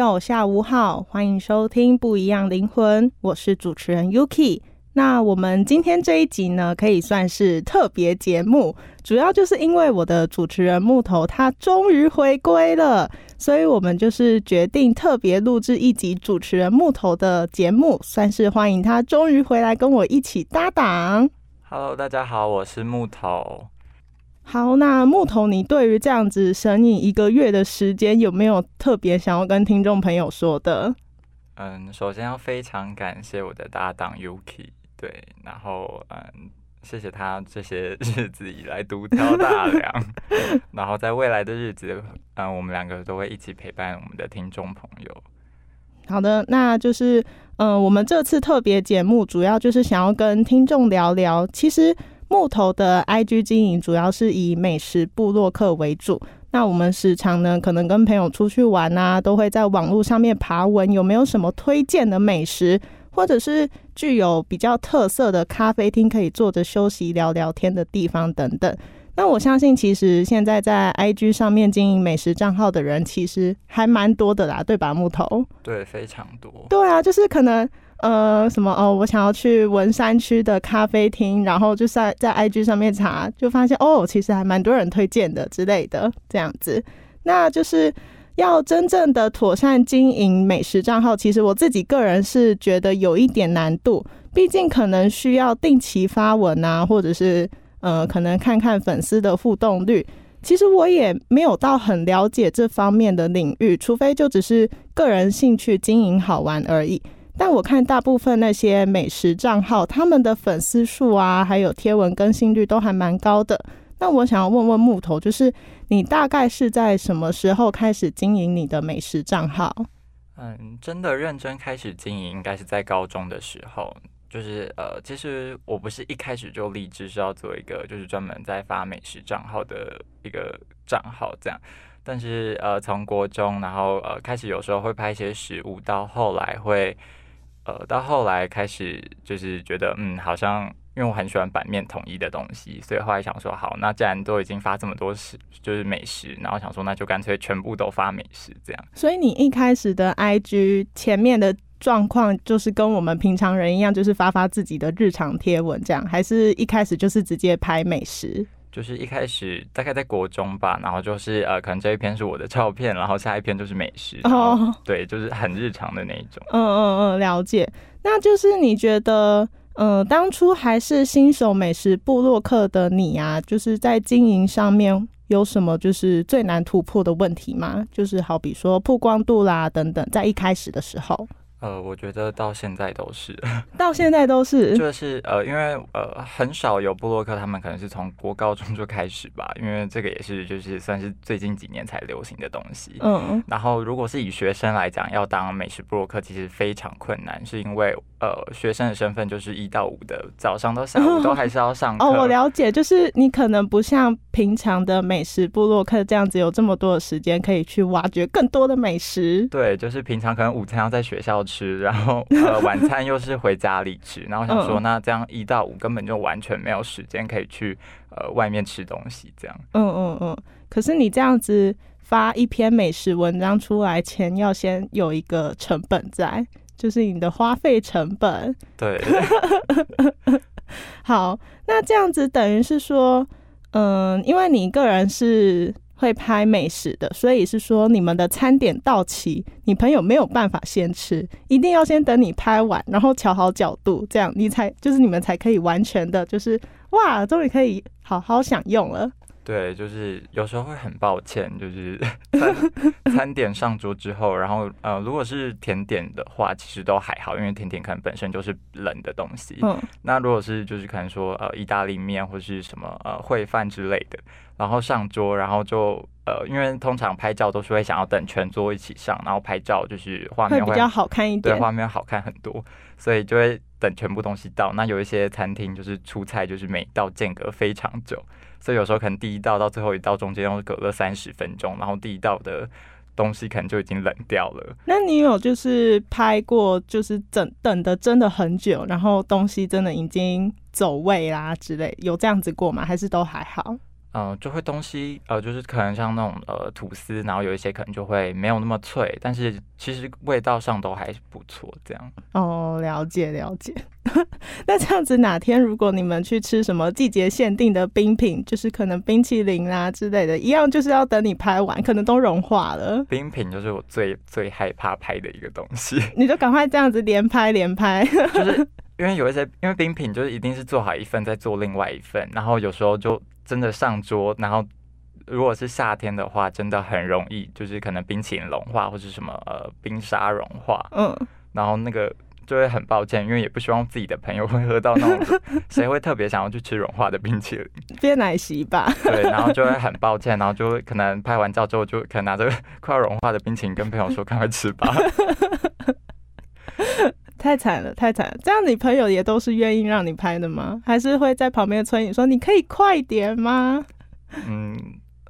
友，下午好，欢迎收听《不一样灵魂》，我是主持人 Yuki。那我们今天这一集呢，可以算是特别节目，主要就是因为我的主持人木头他终于回归了，所以我们就是决定特别录制一集主持人木头的节目，算是欢迎他终于回来跟我一起搭档。Hello，大家好，我是木头。好，那木头，你对于这样子神隐一个月的时间，有没有特别想要跟听众朋友说的？嗯，首先要非常感谢我的搭档 Yuki，对，然后嗯，谢谢他这些 日子以来独挑大 梁，然后在未来的日子，嗯，我们两个都会一起陪伴我们的听众朋友。好的，那就是，嗯、我们这次特别节目主要就是想要跟听众聊聊，其实木头的 IG 经营主要是以美食部落客为主。那我们时常呢，可能跟朋友出去玩啊，都会在网络上面爬文，有没有什么推荐的美食，或者是具有比较特色的咖啡厅，可以坐着休息聊聊天的地方等等。那我相信，其实现在在 IG 上面经营美食账号的人，其实还蛮多的啦，对吧？木头。对，非常多。对啊，就是可能呃什么哦，我想要去文山区的咖啡厅，然后就在在 IG 上面查，就发现哦，其实还蛮多人推荐的之类的这样子。那就是要真正的妥善经营美食账号，其实我自己个人是觉得有一点难度，毕竟可能需要定期发文啊，或者是呃可能看看粉丝的互动率。其实我也没有到很了解这方面的领域，除非就只是个人兴趣经营好玩而已。但我看大部分那些美食账号，他们的粉丝数啊，还有贴文更新率都还蛮高的。那我想要问问木头，就是你大概是在什么时候开始经营你的美食账号？嗯，真的认真开始经营，应该是在高中的时候。就是呃，其实我不是一开始就立志是要做一个就是专门在发美食账号的一个账号这样，但是呃，从国中然后呃开始有时候会拍一些食物，到后来会呃到后来开始就是觉得嗯好像。因为我很喜欢版面统一的东西，所以后来想说，好，那既然都已经发这么多食，就是美食，然后想说，那就干脆全部都发美食这样。所以你一开始的 IG 前面的状况就是跟我们平常人一样，就是发发自己的日常贴文这样，还是一开始就是直接拍美食？就是一开始大概在国中吧，然后就是呃，可能这一篇是我的照片，然后下一篇就是美食，哦对，就是很日常的那一种。嗯嗯嗯，了解。那就是你觉得，嗯、当初还是新手美食部落客的你啊，就是在经营上面有什么就是最难突破的问题吗？就是好比说曝光度啦等等，在一开始的时候，呃，我觉得到现在都是，到现在都是。就是呃，因为呃很少有布洛克，他们可能是从国高中就开始吧，因为这个也是就是算是最近几年才流行的东西。嗯然后，如果是以学生来讲，要当美食布洛克其实非常困难，是因为呃，学生的身份就是一到五的早上到下午都还是要上课。哦，我了解，就是你可能不像平常的美食布洛克这样子有这么多的时间可以去挖掘更多的美食。对，就是平常可能午餐要在学校吃，然后呃晚餐又是回家里吃，然后想说嗯那这样一到五根本就完全没有时间可以去呃外面吃东西，这样嗯嗯嗯。可是你这样子发一篇美食文章出来前，要先有一个成本在，就是你的花费成本。对 好，那这样子等于是说，嗯，因为你个人是会拍美食的，所以是说你们的餐点到齐，你朋友没有办法先吃，一定要先等你拍完，然后调好角度，这样你才就是你们才可以完全的，就是哇，终于可以好好享用了。对，就是有时候会很抱歉，就是 餐餐点上桌之后，然后呃如果是甜点的话，其实都还好，因为甜点可能本身就是冷的东西，嗯那如果是就是可能说呃意大利面或是什么呃烩饭之类的，然后上桌，然后就呃因为通常拍照都是会想要等全桌一起上，然后拍照就是画面会比较好看一点对点。画面好看很多，所以就会等全部东西到。那有一些餐厅就是出菜就是每道间隔非常久，所以有时候可能第一道到最后一道中间又隔个三十分钟，然后第一道的东西可能就已经冷掉了。那你有就是拍过，就是等等的真的很久，然后东西真的已经走位啦之类，有这样子过吗？还是都还好？嗯、就会东西呃，就是可能像那种呃吐司，然后有一些可能就会没有那么脆，但是其实味道上都还是不错。这样，哦，了解了解。那这样子，哪天如果你们去吃什么季节限定的冰品，就是可能冰淇淋啦之类的，一样就是要等你拍完，可能都融化了，冰品就是我最最害怕拍的一个东西。你就赶快这样子连拍连拍。就是 因为有一些，因为冰品就是一定是做好一份再做另外一份，然后有时候就真的上桌，然后如果是夏天的话，真的很容易，就是可能冰淇淋融化或者什么呃冰沙融化，嗯，然后那个就会很抱歉，因为也不希望自己的朋友会喝到那种 谁会特别想要去吃融化的冰淇淋，变奶昔吧。对，然后就会很抱歉，然后就会可能拍完照之后就可能拿着 快要融化的冰淇淋跟朋友说 赶快吃吧。太惨了，太惨了！这样你朋友也都是愿意让你拍的吗？还是会在旁边催你说你可以快点吗？嗯，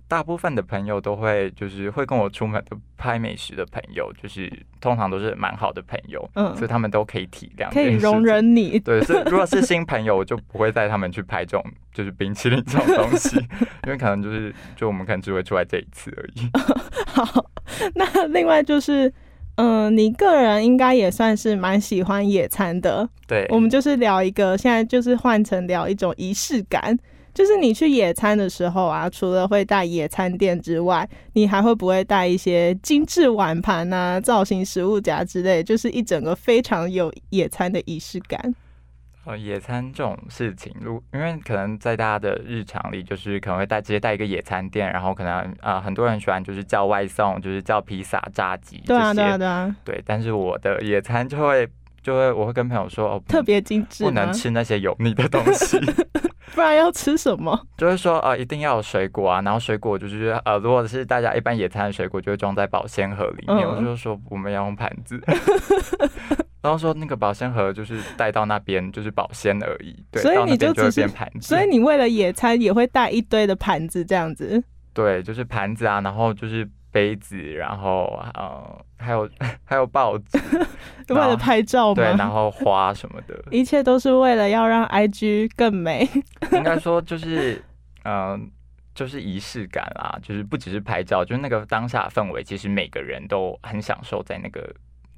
大部分的朋友都会就是会跟我出门的拍美食的朋友，就是通常都是蛮好的朋友，嗯所以他们都可以体谅，可以容。忍你。对，是如果是新朋友，我就不会带他们去拍这种就是冰淇淋这种东西，因为可能就是就我们可能只会出来这一次而已。好，那另外就是，嗯，你个人应该也算是蛮喜欢野餐的。对，我们就是聊一个，现在就是换成聊一种仪式感。就是你去野餐的时候啊，除了会带野餐垫之外，你还会不会带一些精致碗盘啊、造型食物夹之类，就是一整个非常有野餐的仪式感。呃，野餐这种事情，如因为可能在大家的日常里，就是可能会带直接带一个野餐垫，然后可能啊、呃很多人喜欢就是叫外送，就是叫披萨、炸鸡对啊，这些对啊，对啊，对，但是我的野餐就会就会我会跟朋友说哦，不特别精致不能吃那些油腻的东西，不然要吃什么？就是说呃一定要有水果啊，然后水果就是呃如果是大家一般野餐的水果，就会装在保鲜盒里面，嗯。我就说我们要用盘子。然后说那个保鲜盒就是带到那边就是保鲜而已，对，所以你就只是变盘子。所以你为了野餐也会带一堆的盘子这样子。对，就是盘子啊，然后就是杯子，然后呃还有 还有报纸，为了拍照对，然？后花什么的，一切都是为了要让 IG 更美。应该说就是嗯、呃就是仪式感啦，就是不只是拍照，就是那个当下氛围，其实每个人都很享受在那个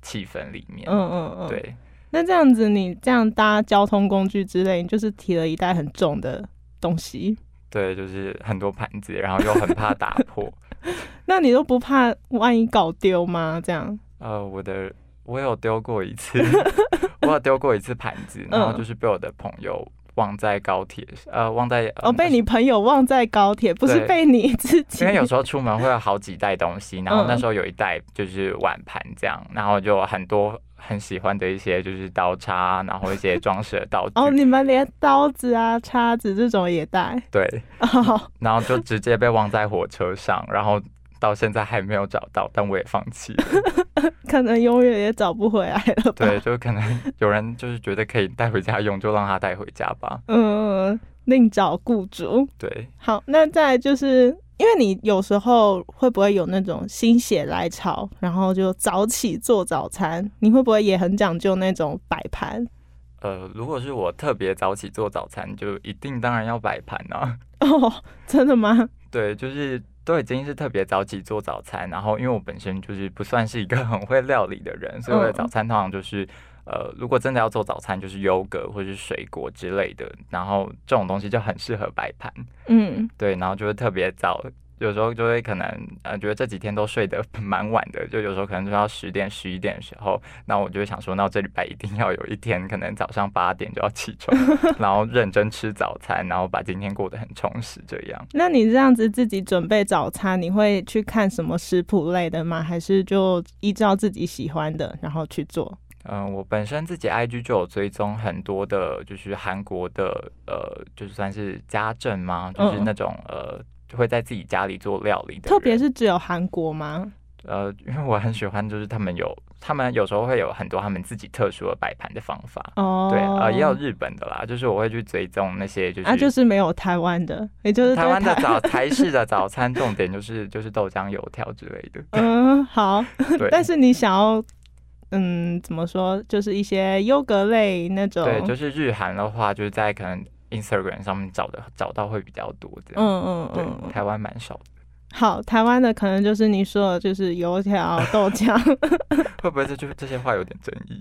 气氛里面。嗯嗯嗯。。对，那这样子，你这样搭交通工具之类，你就是提了一袋很重的东西，对，就是很多盘子，然后又很怕打破。那你都不怕万一搞丢吗？这样？呃，我的我有丢过一次，我有丢过一次盘子，然后嗯就是被我的朋友忘在高铁，呃，忘在呃哦，被你朋友忘在高铁，不是被你自己。因为有时候出门会有好几袋东西，然后那嗯时候有一袋就是碗盘这样，然后就很多很喜欢的一些就是刀叉，然后一些装饰的道具，哦，你们连刀子啊、叉子这种也带。对，哦，然后就直接被忘在火车上，然后到现在还没有找到，但我也放弃了。可能永远也找不回来了吧？对，就可能有人就是觉得可以带回家用，就让他带回家吧。嗯，另找雇主。对，好，那再就是因为你有时候会不会有那种心血来潮，然后就早起做早餐？你会不会也很讲究那种摆盘？呃，如果是我特别早起做早餐，就一定当然要摆盘啊。哦，真的吗？对，就是都已经是特别早起做早餐，然后因为我本身就是不算是一个 很会料理的人，所以我的早餐通常就是。呃，如果真的要做早餐，就是优格或者是水果之类的，然后这种东西就很适合摆盘。嗯，对，然后就会特别早，有时候就会可能呃，觉得这几天都睡得蛮晚的，就有时候可能就要十点、十一点的时候，那我就会想说，那我这礼拜一定要有一天，可能早上八点就要起床，然后认真吃早餐，然后把今天过得很充实。这样，那你这样子自己准备早餐，你会去看什么食谱类的吗？还是就依照自己喜欢的然后去做？嗯，我本身自己 IG 就有追踪很多的，就是韩国的，呃，就是算是家政吗？就是那种呃，会在自己家里做料理的。特别是只有韩国吗？呃，因为我很喜欢，就是他们有，他们有时候会有很多他们自己特殊的摆盘的方法。哦，对，呃，也有日本的啦，就是我会去追踪那些，就是啊，就是没有台湾的，也就是台湾的早 台式的早餐，重点就是就是豆浆油条之类的。嗯，好，对，但是你想要。嗯，怎么说？就是一些优格类那种。对，就是日韩的话，就是在可能 Instagram 上面找的找到会比较多的。嗯嗯嗯。对，台湾蛮少的。好，台湾的可能就是你说的，就是油条、豆浆。会不会这就这些话有点争议？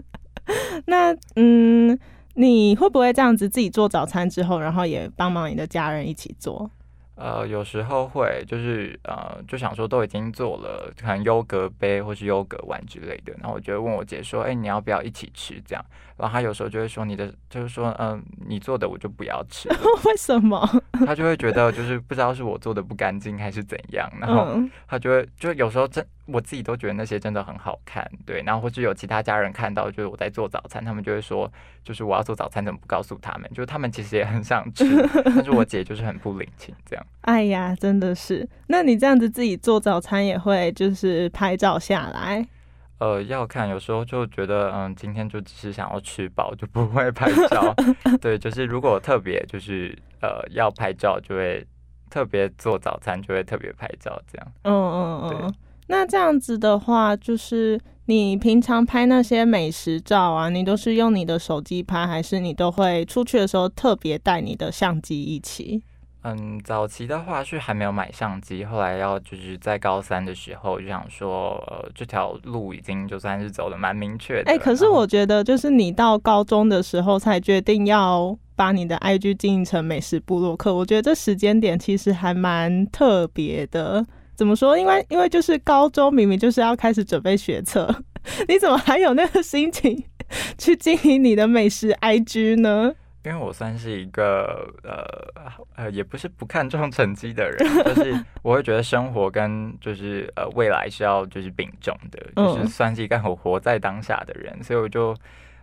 那嗯，你会不会这样子自己做早餐之后，然后也帮忙你的家人一起做？呃，有时候会，就是呃，就想说都已经做了，可能优格杯或是优格碗之类的，然后我就问我姐说，哎，你要不要一起吃？这样，然后他有时候就会说，你的就是说，嗯，你做的我就不要吃，为什么？他就会觉得就是不知道是我做的不干净还是怎样，然后他就会就有时候真。我自己都觉得那些真的很好看，对，然后或者有其他家人看到，就是我在做早餐，他们就会说，就是我要做早餐，怎么不告诉他们？就是他们其实也很想吃，但是我姐就是很不领情，这样。哎呀，真的是。那你这样子自己做早餐也会就是拍照下来？呃，要看，有时候就觉得，嗯，今天就只是想要吃饱，就不会拍照。对，就是如果特别就是呃要拍照，就会特别做早餐，就会特别拍照，这样。嗯嗯嗯。那这样子的话，就是你平常拍那些美食照啊，你都是用你的手机拍，还是你都会出去的时候特别带你的相机一起？嗯，早期的话是还没有买相机，后来要就是在高三的时候就想说，呃，这条路已经就算是走的蛮明确的。哎，可是我觉得就是你到高中的时候才决定要把你的 IG 经营成美食部落客，我觉得这时间点其实还蛮特别的。怎么说？因为因为就是高中明明就是要开始准备学测，你怎么还有那个心情去经营你的美食 IG 呢？因为我算是一个呃呃，也不是不看重成绩的人，就是我会觉得生活跟就是呃未来是要就是并重的，就是算是一个我活在当下的人，所以我就。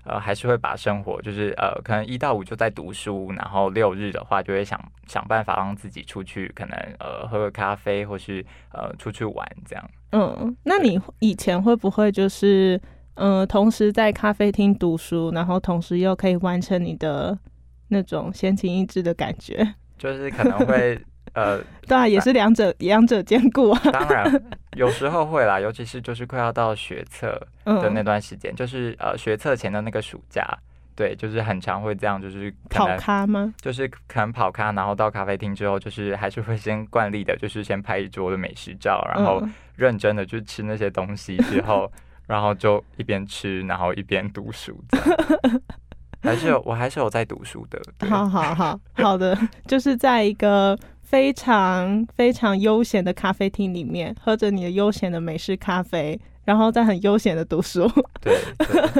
呃，还是会把生活，就是呃，可能一到五就在读书，然后六日的话，就会想想办法让自己出去，可能呃喝个咖啡，或是呃出去玩这样。嗯，那你以前会不会就是呃，同时在咖啡厅读书，然后同时又可以完成你的那种闲情逸致的感觉？就是可能会。呃，对啊，也是两者两者兼顾啊。当然，有时候会啦，尤其是就是快要到学测的那段时间，就是呃学测前的那个暑假，对，就是很常会这样，就是跑咖吗？就是可能跑咖，然后到咖啡厅之后，就是还是会先惯例的，就是先拍一桌的美食照，然后认真的去吃那些东西之后，然后就一边吃，然后一边读书。还是有，我还是有在读书的。好好好好的，就是在一个。非常非常悠闲的咖啡厅里面，喝着你的悠闲的美式咖啡，然后再很悠闲的读书。对，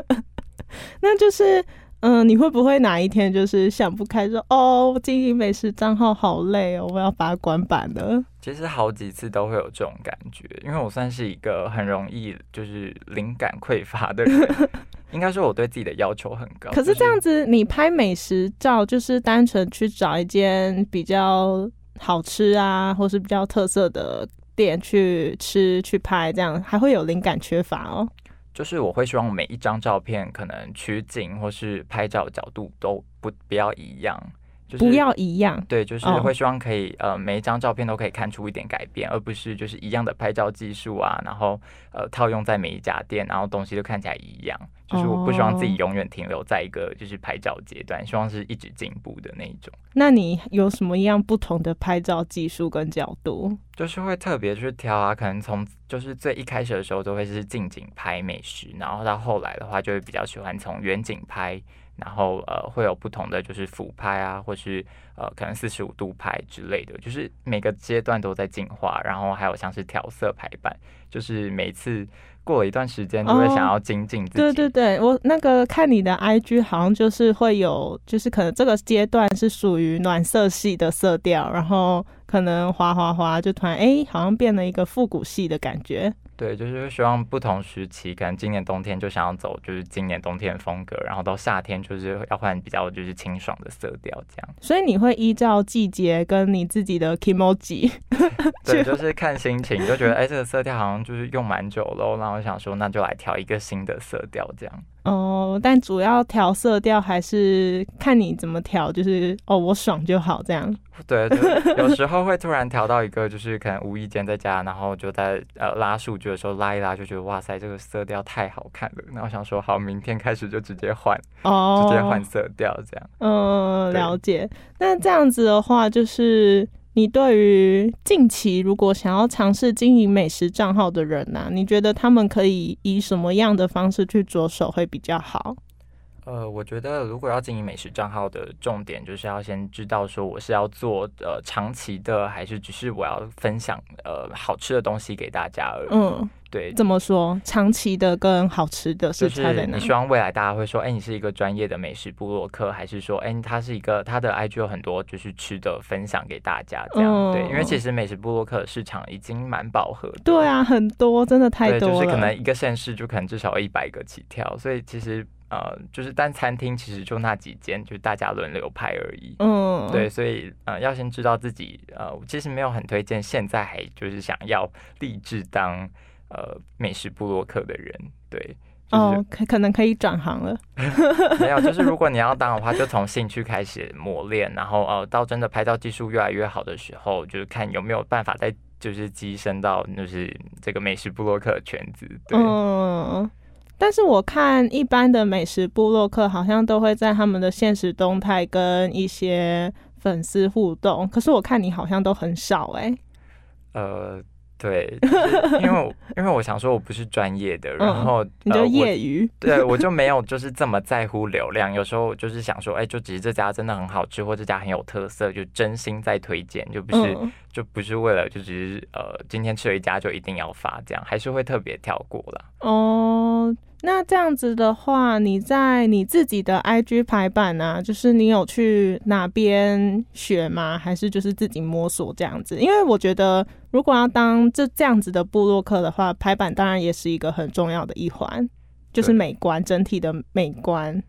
那就是，嗯，你会不会哪一天就是想不开，说哦，经营美食账号好累哦，我要把它关板了。其实好几次都会有这种感觉，因为我算是一个很容易就是灵感匮乏的人，应该说我对自己的要求很高。可是这样子，你拍美食照就是单纯去找一间比较。好吃啊，或是比较特色的店去吃去拍，这样还会有灵感缺乏哦。就是我会希望每一张照片可能取景或是拍照角度都不不要一样，就是不要一样。对，就是哦会希望可以、呃每一张照片都可以看出一点改变，而不是就是一样的拍照技术啊，然后呃套用在每一家店，然后东西都看起来一样。就是我不希望自己哦永远停留在一个就是拍照阶段，希望是一直进步的那一种。那你有什么样不同的拍照技术跟角度？就是会特别去挑啊，可能从就是最一开始的时候都会是近景拍美食，然后到后来的话就会比较喜欢从远景拍，然后呃会有不同的就是俯拍啊，或是呃可能四十五度拍之类的，就是每个阶段都在进化，然后还有像是调色排版，就是每次过了一段时间就会哦想要精进自己。对对对，我那个看你的 IG 好像就是会有，就是可能这个阶段是属于暖色系的色调，然后可能滑滑滑就突然哎、好像变了一个复古系的感觉。对，就是希望不同时期，可能今年冬天就想要走就是今年冬天的风格，然后到夏天就是要换比较就是清爽的色调这样。所以你会依照季节跟你自己的 emoji，对，就是看心情，就觉得哎、这个色调好像就是用蛮久了哦，然后想说那就来调一个新的色调这样。哦，但主要调色调还是看你怎么调，就是哦我爽就好这样。对，就有时候会突然调到一个，就是可能无意间在家，然后就在呃拉数据的时候拉一拉，就觉得哇塞，这个色调太好看了。然后想说好，明天开始就直接换，哦，直接换色调这样。嗯，对了解。那这样子的话，就是你对于近期如果想要尝试经营美食账号的人呐、你觉得他们可以以什么样的方式去着手会比较好？呃，我觉得如果要经营美食账号的重点，就是要先知道说我是要做呃长期的，还是只是我要分享呃好吃的东西给大家而已。嗯，对，怎么说？长期的跟好吃的就是差在哪你？希望未来大家会说，哎、你是一个专业的美食部落客，还是说，哎、他是一个他的 IG 有很多就是吃的分享给大家这样？嗯对，因为其实美食部落客市场已经蛮饱和的。对啊，很多，真的太，多了。就是可能一个县市就可能至少一百个起跳，所以其实呃，就是但餐厅其实就那几间，就是大家轮流拍而已。嗯，对，所以呃，要先知道自己呃，我其实没有很推荐现在还就是想要立志当呃美食部落客的人，对，就是、哦，可可能可以转行了。没有，就是如果你要当的话，就从兴趣开始磨练，然后呃，到真的拍照技术越来越好的时候，就是看有没有办法再就是跻身到就是这个美食布洛克的圈子。对，嗯，但是我看一般的美食部落客好像都会在他们的现实动态跟一些粉丝互动，可是我看你好像都很少哎、呃，对，因为 因为我想说我不是专业的，然嗯后、你就业余。对，我就没有就是这么在乎流量。有时候就是想说，哎、就只是这家真的很好吃，或这家很有特色，就真心在推荐，就不是、嗯就不是为了就只是呃今天吃了一家就一定要发这样，还是会特别跳过了。哦，那这样子的话，你在你自己的 IG 排版啊，就是你有去哪边学吗？还是就是自己摸索这样子？因为我觉得，如果要当这这样子的部落客的话，排版当然也是一个很重要的一环，就是美观整体的美观。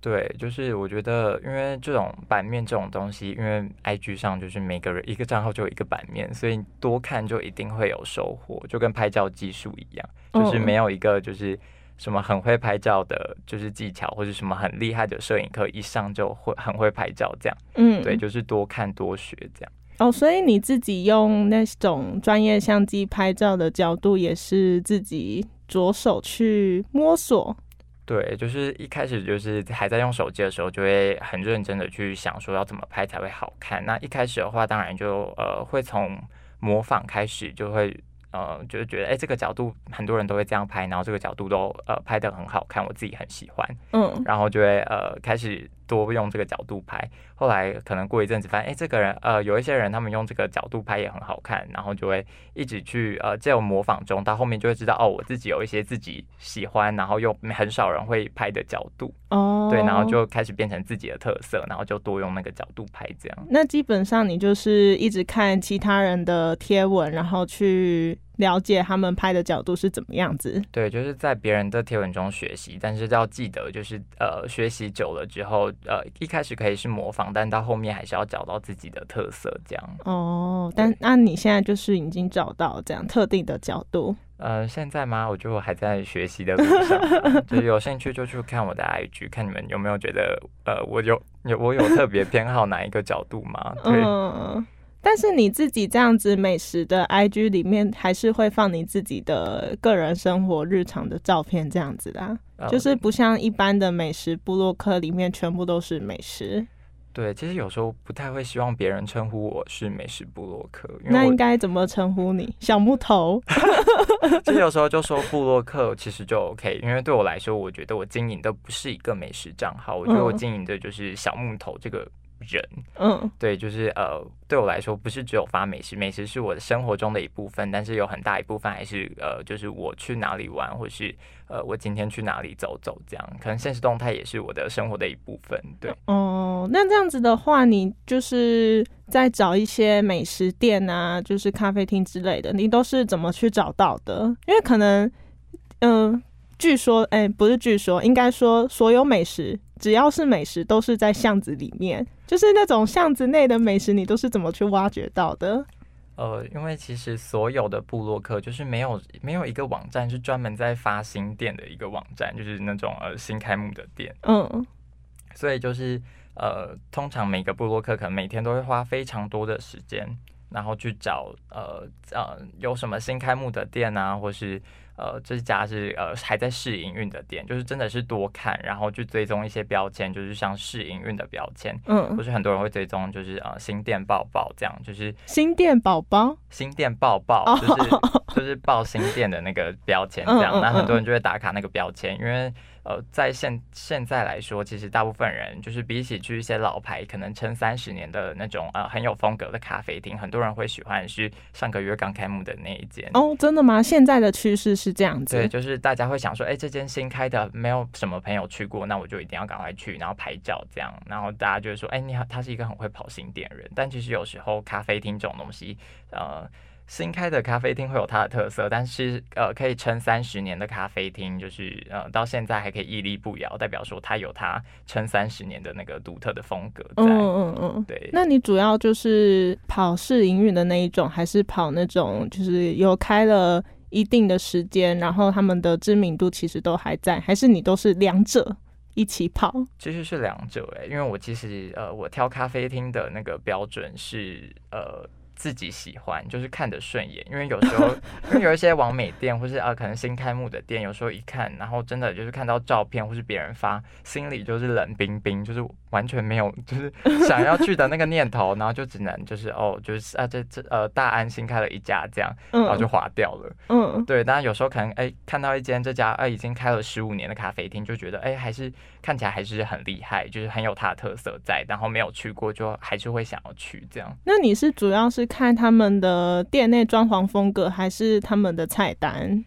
对，就是我觉得，因为这种版面这种东西，因为 IG 上就是每个人一个账号就有一个版面，所以多看就一定会有收获，就跟拍照技术一样，就是嗯没有一个就是什么很会拍照的，就是技巧或者什么很厉害的摄影课，一上就会很会拍照这样。嗯，对，就是多看多学这样。哦，所以你自己用那种专业相机拍照的角度，也是自己着手去摸索。对，就是一开始就是还在用手机的时候，就会很认真的去想说要怎么拍才会好看。那一开始的话，当然就呃会从模仿开始，就会呃就是觉得哎、这个角度很多人都会这样拍，然后这个角度都呃拍的很好看，我自己很喜欢，嗯。然后就会呃开始多用这个角度拍。后来可能过一阵子发现，哎、这个人呃有一些人他们用这个角度拍也很好看，然后就会一直去呃这种模仿中，到后面就会知道哦，我自己有一些自己喜欢，然后又很少人会拍的角度，哦，对，然后就开始变成自己的特色，然后就多用那个角度拍这样。那基本上你就是一直看其他人的贴文，然后去了解他们拍的角度是怎么样子。对，就是在别人的贴文中学习，但是要记得，就是呃，学习久了之后，呃，一开始可以是模仿，但到后面还是要找到自己的特色，这样。哦，但那你现在就是已经找到这样特定的角度。呃，现在吗？我觉得我还在学习的路上啊，就是有兴趣就去看我的 IG，看你们有没有觉得，呃，我有有我有特别偏好哪一个角度吗？对，嗯，但是你自己这样子美食的 IG 里面，还是会放你自己的个人生活日常的照片这样子的啊、呃就是不像一般的美食部落客里面全部都是美食。对，其实有时候不太会希望别人称呼我是美食部落客，因那应该怎么称呼你？小木头？其实有时候就说部落客其实就 OK，因为对我来说，我觉得我经营的不是一个美食账号，我觉得我嗯经营的就是小木头这个人。嗯对，就是呃，对我来说不是只有发美食，美食是我的生活中的一部分，但是有很大一部分还是呃，就是我去哪里玩，或是呃，我今天去哪里走走，这样可能现实动态也是我的生活的一部分。对，哦，那这样子的话，你就是在找一些美食店啊，就是咖啡厅之类的，你都是怎么去找到的？因为可能，嗯、据说，哎、不是据说，应该说所有美食，只要是美食，都是在巷子里面，就是那种巷子内的美食，你都是怎么去挖掘到的？呃，因为其实所有的部落客就是没有没有一个网站是专门在发新店的一个网站，就是那种呃新开幕的店。嗯所以就是呃，通常每个部落客可能每天都会花非常多的时间，然后去找呃呃有什么新开幕的店啊，或是呃这家是呃还在试营运的店，就是真的是多看，然后去追踪一些标签，就是像试营运的标签，或嗯，是很多人会追踪就是呃新店报报这样，就是新店宝宝，新店报报哦。就是就是报新店的那个标签这样，那很多嗯。人就会打卡那个标签，因为呃在现现在来说，其实大部分人就是比起去一些老牌可能撑三十年的那种呃很有风格的咖啡厅，很多人会喜欢去上个月刚开幕的那一间。哦，真的吗？现在的趋势是这样子对，，就是大家会想说，哎、这间新开的，没有什么朋友去过，那我就一定要赶快去，然后拍照这样，然后大家就会说，哎、你好，他是一个很会跑新店人。但其实有时候咖啡厅这种东西，呃，新开的咖啡厅会有它的特色，但是呃，可以撑三十年的咖啡厅，就是呃，到现在还可以屹立不摇，代表说它有它撑三十年的那个独特的风格在。嗯嗯嗯。对，那你主要就是跑试营运的那一种，还是跑那种就是有开了一定的时间，然后他们的知名度其实都还在，还是你都是两者一起跑？其实是两者哎、因为我其实呃，我挑咖啡厅的那个标准是呃自己喜欢，就是看得顺眼。因为有时候，因为有一些网美店或是啊、呃可能新开幕的店，有时候一看，然后真的就是看到照片或是别人发，心里就是冷冰冰，就是完全没有就是想要去的那个念头，然后就只能就是哦，就是啊这这呃大安新开了一家这样，嗯然后就划掉了。嗯对，当然有时候可能哎、看到一间这家哎、已经开了十五年的咖啡厅，就觉得哎、还是看起来还是很厉害，就是很有它的特色在，然后没有去过就还是会想要去这样。那你是主要是看他们的店内装潢风格，还是他们的菜单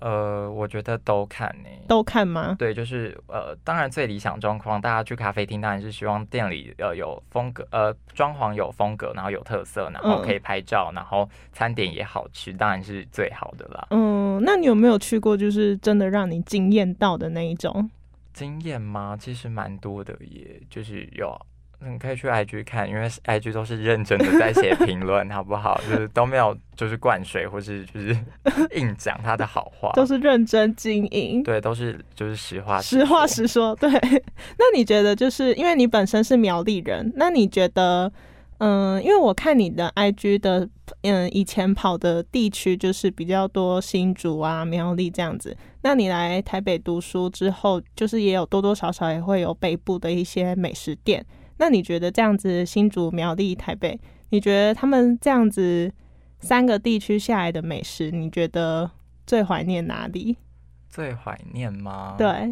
呃，我觉得都看呢、都看吗？对，就是呃，当然最理想状况，大家去咖啡厅当然是希望店里呃有风格，呃装潢有风格，然后有特色，然后嗯可以拍照，然后餐点也好吃，当然是最好的啦。嗯，那你有没有去过就是真的让你惊艳到的那一种？经验吗？其实蛮多的耶，就是有，你可以去 IG 看，因为 IG 都是认真的在写评论，好不好？就是都没有就是灌水或是就是硬讲他的好话，都是认真经营。对，都是就是实话实话说实说，对。那你觉得，就是因为你本身是苗栗人，那你觉得，嗯，因为我看你的 IG 的，嗯，以前跑的地区就是比较多新竹啊、苗栗这样子。那你来台北读书之后，就是也有多多少少也会有北部的一些美食店。那你觉得这样子新竹、苗栗、台北，你觉得他们这样子三个地区下来的美食，你觉得最怀念哪里？最怀念吗？，对，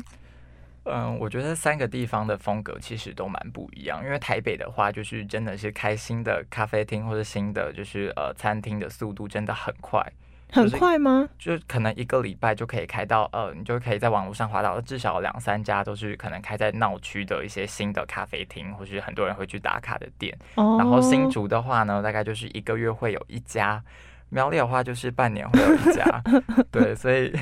嗯，我觉得三个地方的风格其实都蛮不一样，因为台北的话，就是真的是开新的咖啡厅或者新的就是呃餐厅的速度真的很快，很快吗？就可能一个礼拜就可以开到，呃，你就可以在网络上滑到至少两三家都是可能开在闹区的一些新的咖啡厅，或是很多人会去打卡的店。哦，然后新竹的话呢，大概就是一个月会有一家，苗栗的话就是半年会有一家，对，所以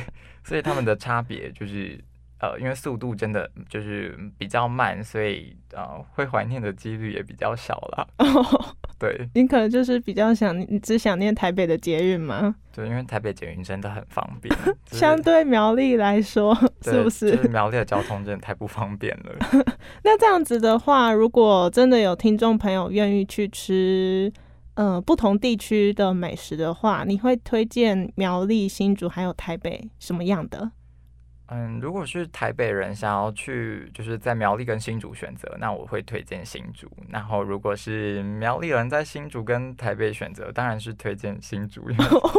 所以他们的差别就是。呃，因为速度真的就是比较慢，所以呃，会怀念的几率也比较少了。哦，对 你可能就是比较想，你只想念台北的捷运吗？对，因为台北捷运真的很方便，就是相对苗栗来说，是不？就是是苗栗的交通真的太不方便了。那这样子的话，如果真的有听众朋友愿意去吃，呃，不同地区的美食的话，你会推荐苗栗、新竹还有台北什么样的？嗯，如果是台北人想要去，就是在苗栗跟新竹选择，那我会推荐新竹。然后如果是苗栗人在新竹跟台北选择，当然是推荐新竹，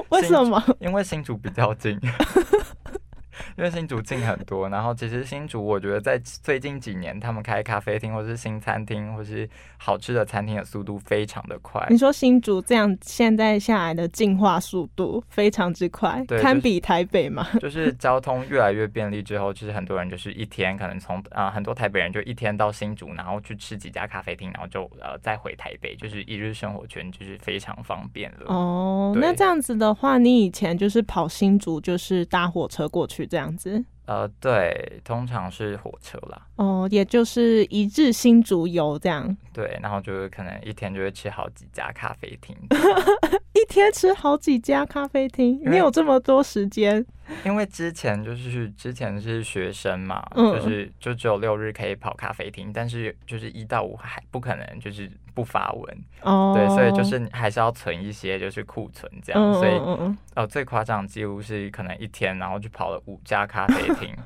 为 什么？因为新竹比较近。因为新竹近很多，然后其实新竹我觉得在最近几年，他们开咖啡厅或是新餐厅或是好吃的餐厅的速度非常的快你。说新竹这样现在下来的进化速度非常之快，对就是堪比台北嘛？就是交通越来越便利之后，其实很多人就是一天可能从啊、很多台北人就一天到新竹，然后去吃几家咖啡厅，然后就呃再回台北，就是一日生活圈就是非常方便了。哦，那这样子的话，你以前就是跑新竹，就是搭火车过去这样子。呃，对，通常是火车啦，哦，也就是一日新竹游这样，对，然后就是可能一天就会吃好几家咖啡厅，一 天吃好几家咖啡厅，你有这么多时间？因为之前就是之前是学生嘛，嗯就是就只有六日可以跑咖啡厅，但是就是一到五还不可能就是不发文，哦，对，所以就是还是要存一些就是库存这样，嗯，所以嗯嗯嗯呃最夸张几乎是可能一天然后就跑了五家咖啡厅。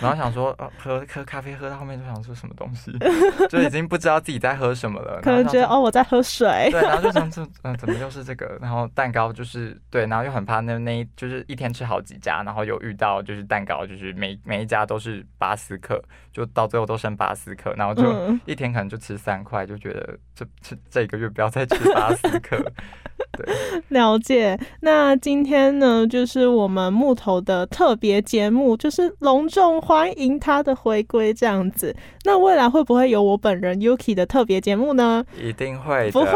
然后想说，呃，喝喝咖啡喝到后面就想说什么东西，就已经不知道自己在喝什么了。可能觉得哦我在喝水，对，然后就想 说，嗯、怎么又是这个？然后蛋糕就是对，然后又很怕那那一就是一天吃好几家，然后有遇到就是蛋糕就是每每一家都是巴斯克，就到最后都剩巴斯克，然后就嗯一天可能就吃三块，就觉得这这这一个月不要再去巴斯克。了解。那今天呢，就是我们木头的特别节目，就是隆重欢迎他的回归这样子。那未来会不会有我本人 Yuki 的特别节目呢？一定会，不会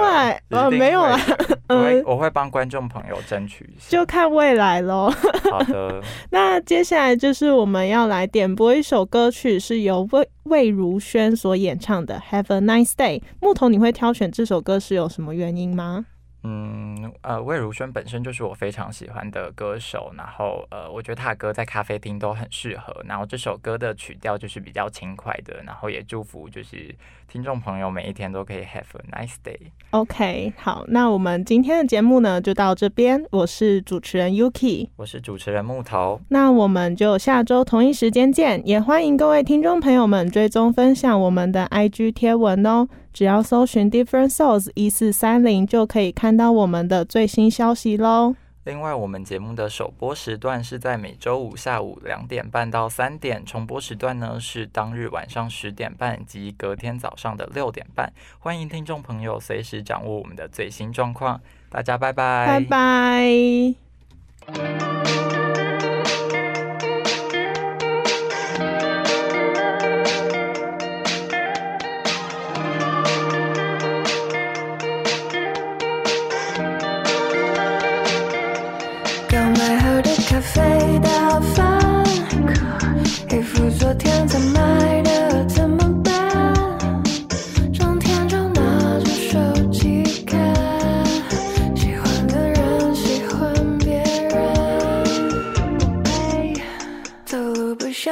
呃没有啦会的会我会帮观众朋友争取一下。就看未来喽。好的，那接下来就是我们要来点播一首歌曲，是由魏魏如萱所演唱的《Have a Nice Day》。木头，你会挑选这首歌是有什么原因吗？嗯，呃，魏如萱本身就是我非常喜欢的歌手，然后呃，我觉得她的歌在咖啡厅都很适合。然后这首歌的曲调就是比较轻快的，然后也祝福就是听众朋友每一天都可以 have a nice day。OK，好，那我们今天的节目呢就到这边。我是主持人 Yuki，我是主持人木头，那我们就下周同一时间见。也欢迎各位听众朋友们追踪分享我们的 IG 贴文哦。只要搜寻 Different Souls 一四三零，就可以看到我们的最新消息喽。另外，我们节目的首播时段是在每周五下午两点半到三点，重播时段呢是当日晚上十点半及隔天早上的六点半。欢迎听众朋友随时掌握我们的最新状况。大家拜拜，拜拜。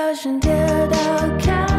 我想跌倒。